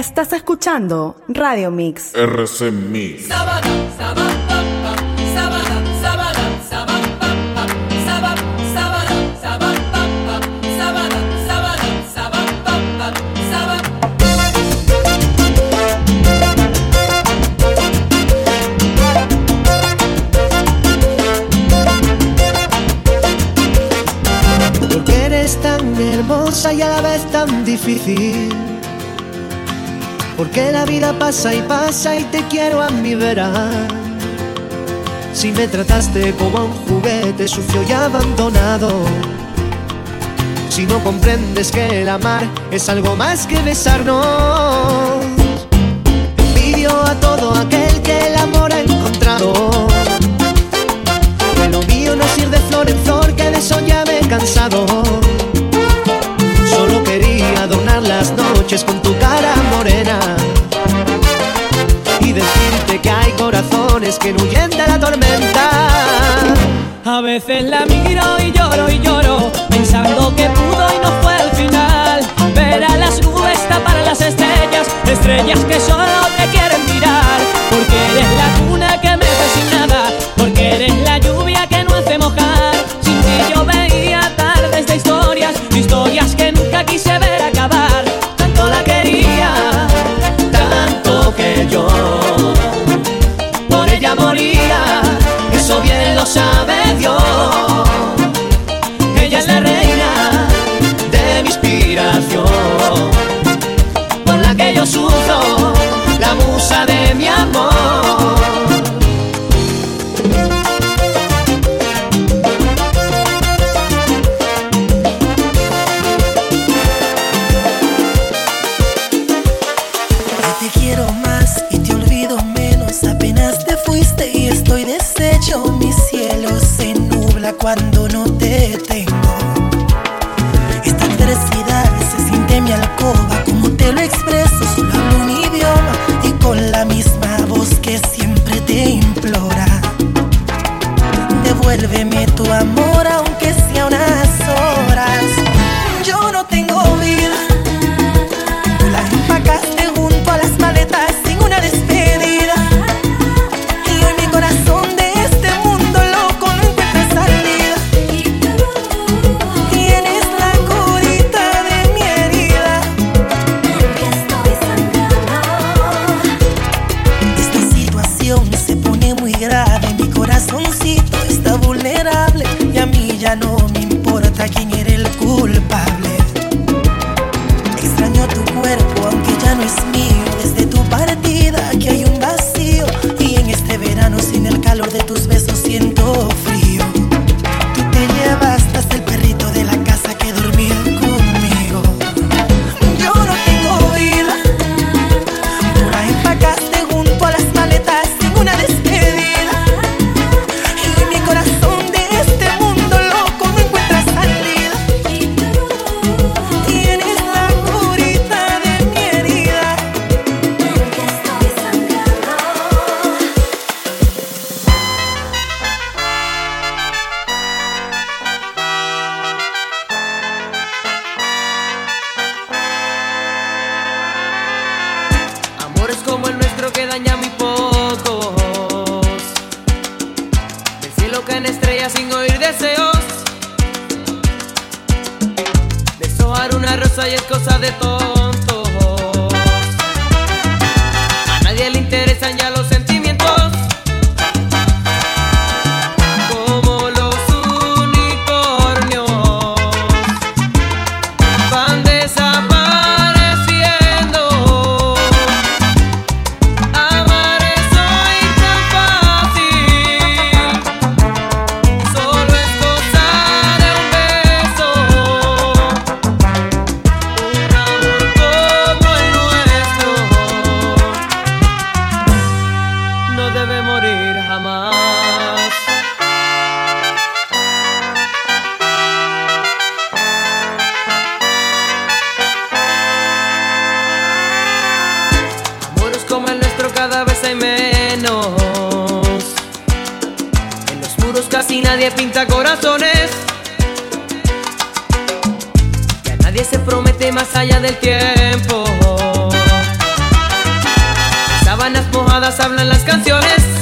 Estás escuchando Radio Mix. RC Mix. Porque eres y a la vez tan difícil porque la vida pasa y pasa y te quiero a mi vera. Si me trataste como a un juguete sucio y abandonado. Si no comprendes que el amar es algo más que besarnos. Envidio a todo aquel que el amor ha encontrado. Que lo mío no es ir de flor que de eso ya me cansado. Solo quería adornar las noches con tu que hay corazones que no huyen de la tormenta. A veces la miro y lloro y lloro, pensando que pudo y no fue el final. Ver a las nubes tapar las estrellas, estrellas que solo te quieren cuando cada vez hay menos. En los muros casi nadie pinta corazones. Ya nadie se promete más allá del tiempo. Las sábanas mojadas hablan las canciones.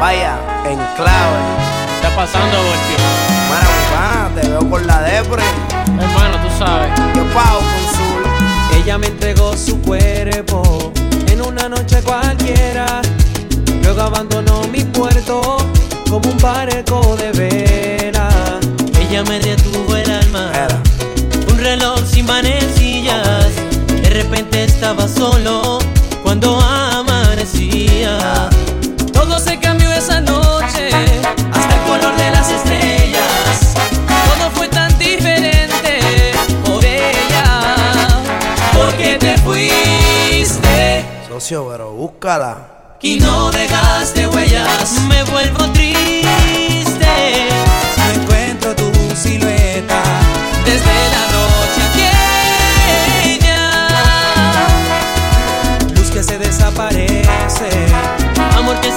Vaya, en clave. Está pasando, Volpi? Mara, te veo por la depre. Hermano, tú sabes. Yo pago con su. Ella me entregó su cuerpo en una noche cualquiera. Luego abandonó mi puerto como un barco de vela. Ella me detuvo el alma. Era. Un reloj sin manecillas. De repente estaba solo cuando amanecía. Todo se cambió esa noche, hasta el color de las estrellas. Todo fue tan diferente oh, por ella. Porque te fuiste. Socio, pero búscala. Y no dejaste huellas. Me vuelvo.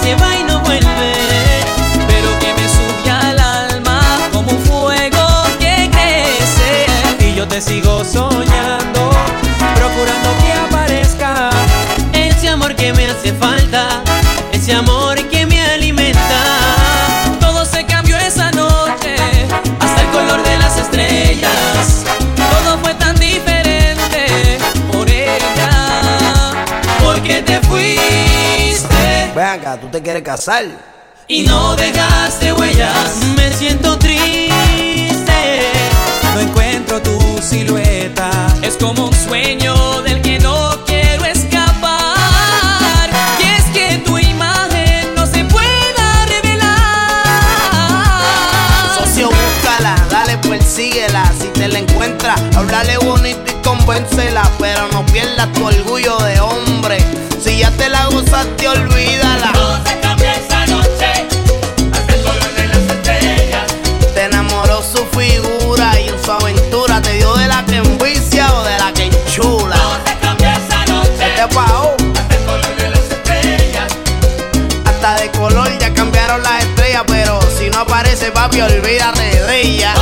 se va y no vuelve, pero que me sube al alma como un fuego que crece y yo te sigo soñando, procurando que aparezca ese amor que me hace falta, ese amor que me alimenta. Todo se cambió esa noche, hasta el color de las estrellas, todo fue tan Ven acá, tú te quieres casar. Y no dejaste huellas. Me siento triste. No encuentro tu silueta. Es como un sueño del que no quiero escapar. Y es que tu imagen no se pueda revelar. Socio, búscala, dale, persíguela. Si te la encuentras, háblale bonito y convéncela. Pero no pierdas tu orgullo de hombre te la gozaste, olvídala. Todo se cambió esa noche, hasta el color de las estrellas. Te enamoró su figura y en su aventura te dio de la que envicia o de la que enchula. Todo se cambió esa noche, este pao. hasta el color de las estrellas. Hasta de color ya cambiaron las estrellas, pero si no aparece papi, olvídate de ella.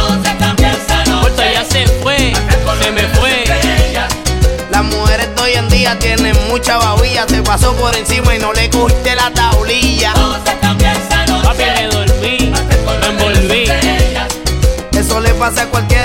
maravilla, tienes mucha babilla, te pasó por encima y no le cogiste la tablilla. Vamos a. Papi, me dormí, me envolví. Eso le pasa a cualquier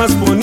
más bonito.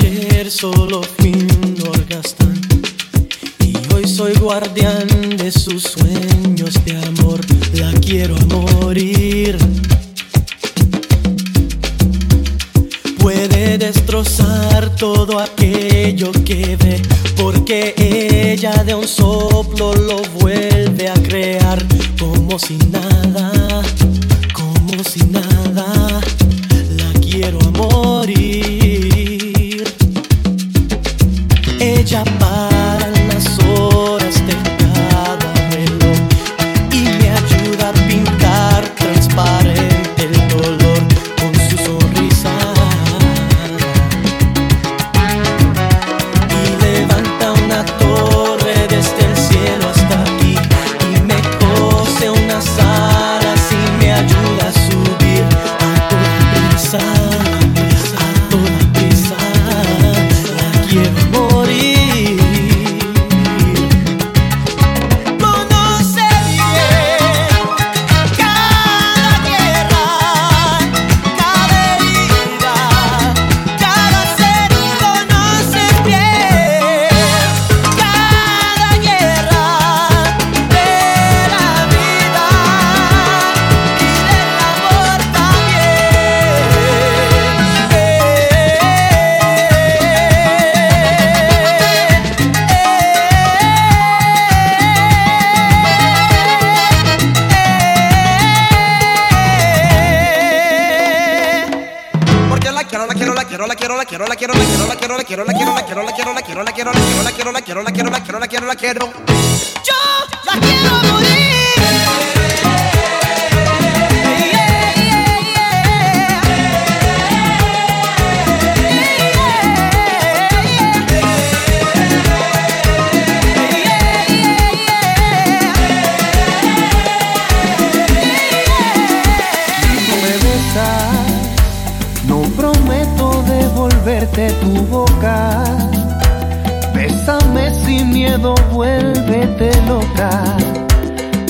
ayer solo fui un y hoy soy guardián de sus sueños de amor. La quiero a morir. Puede destrozar todo aquello que ve, porque ella de un soplo lo vuelve a crear como si nada, como si nada. La quiero a morir. quiero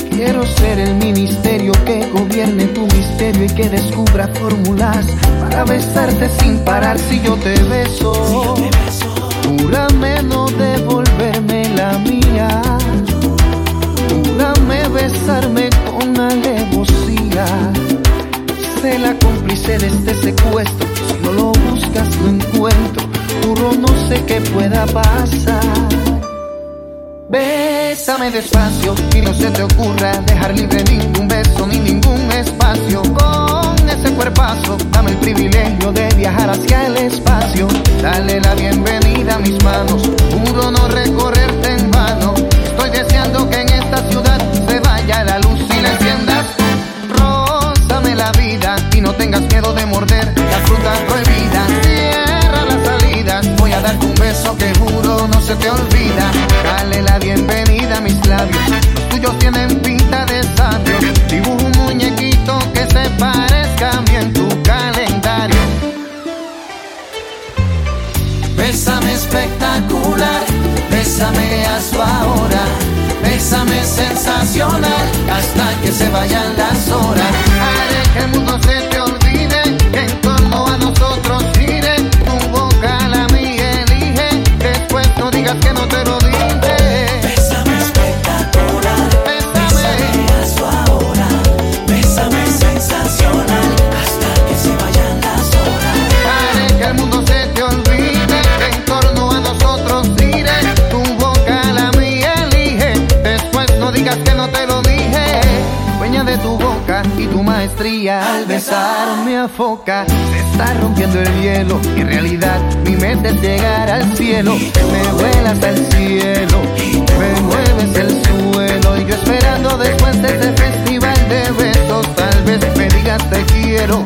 Quiero ser el ministerio que gobierne tu misterio y que descubra fórmulas para besarte sin parar si yo te beso. No devolverme la mía. Júrame besarme con alevosía. Sé la cómplice de este secuestro. Si no lo buscas, lo encuentro. Juro no sé qué pueda pasar. Bésame despacio y no se te ocurra dejar libre ningún beso ni ningún espacio. Con ese cuerpazo, dame el privilegio de viajar hacia el espacio. Dale la bienvenida a mis manos, juro no recorrerte en vano. Estoy deseando que en esta ciudad se vaya la luz y la enciendas. Rózame la vida y no tengas miedo de morder la fruta prohibida eso que juro no se te olvida. Dale la bienvenida a mis labios. Los tuyos tienen pinta de sabio. Dibujo un muñequito que se parezca a mí en tu calendario. Bésame espectacular, bésame a su ahora. Bésame sensacional hasta que se vayan las horas. Haré que el mundo se te olvide que en torno a nosotros. digas que no te lo. Maestría al besar me afoca. Se está rompiendo el hielo. En realidad mi mente es llegar al cielo. Me vuelas al cielo, me mueves el suelo. Y yo esperando después de este festival de besos, tal vez me digas te quiero.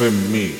RC Mix.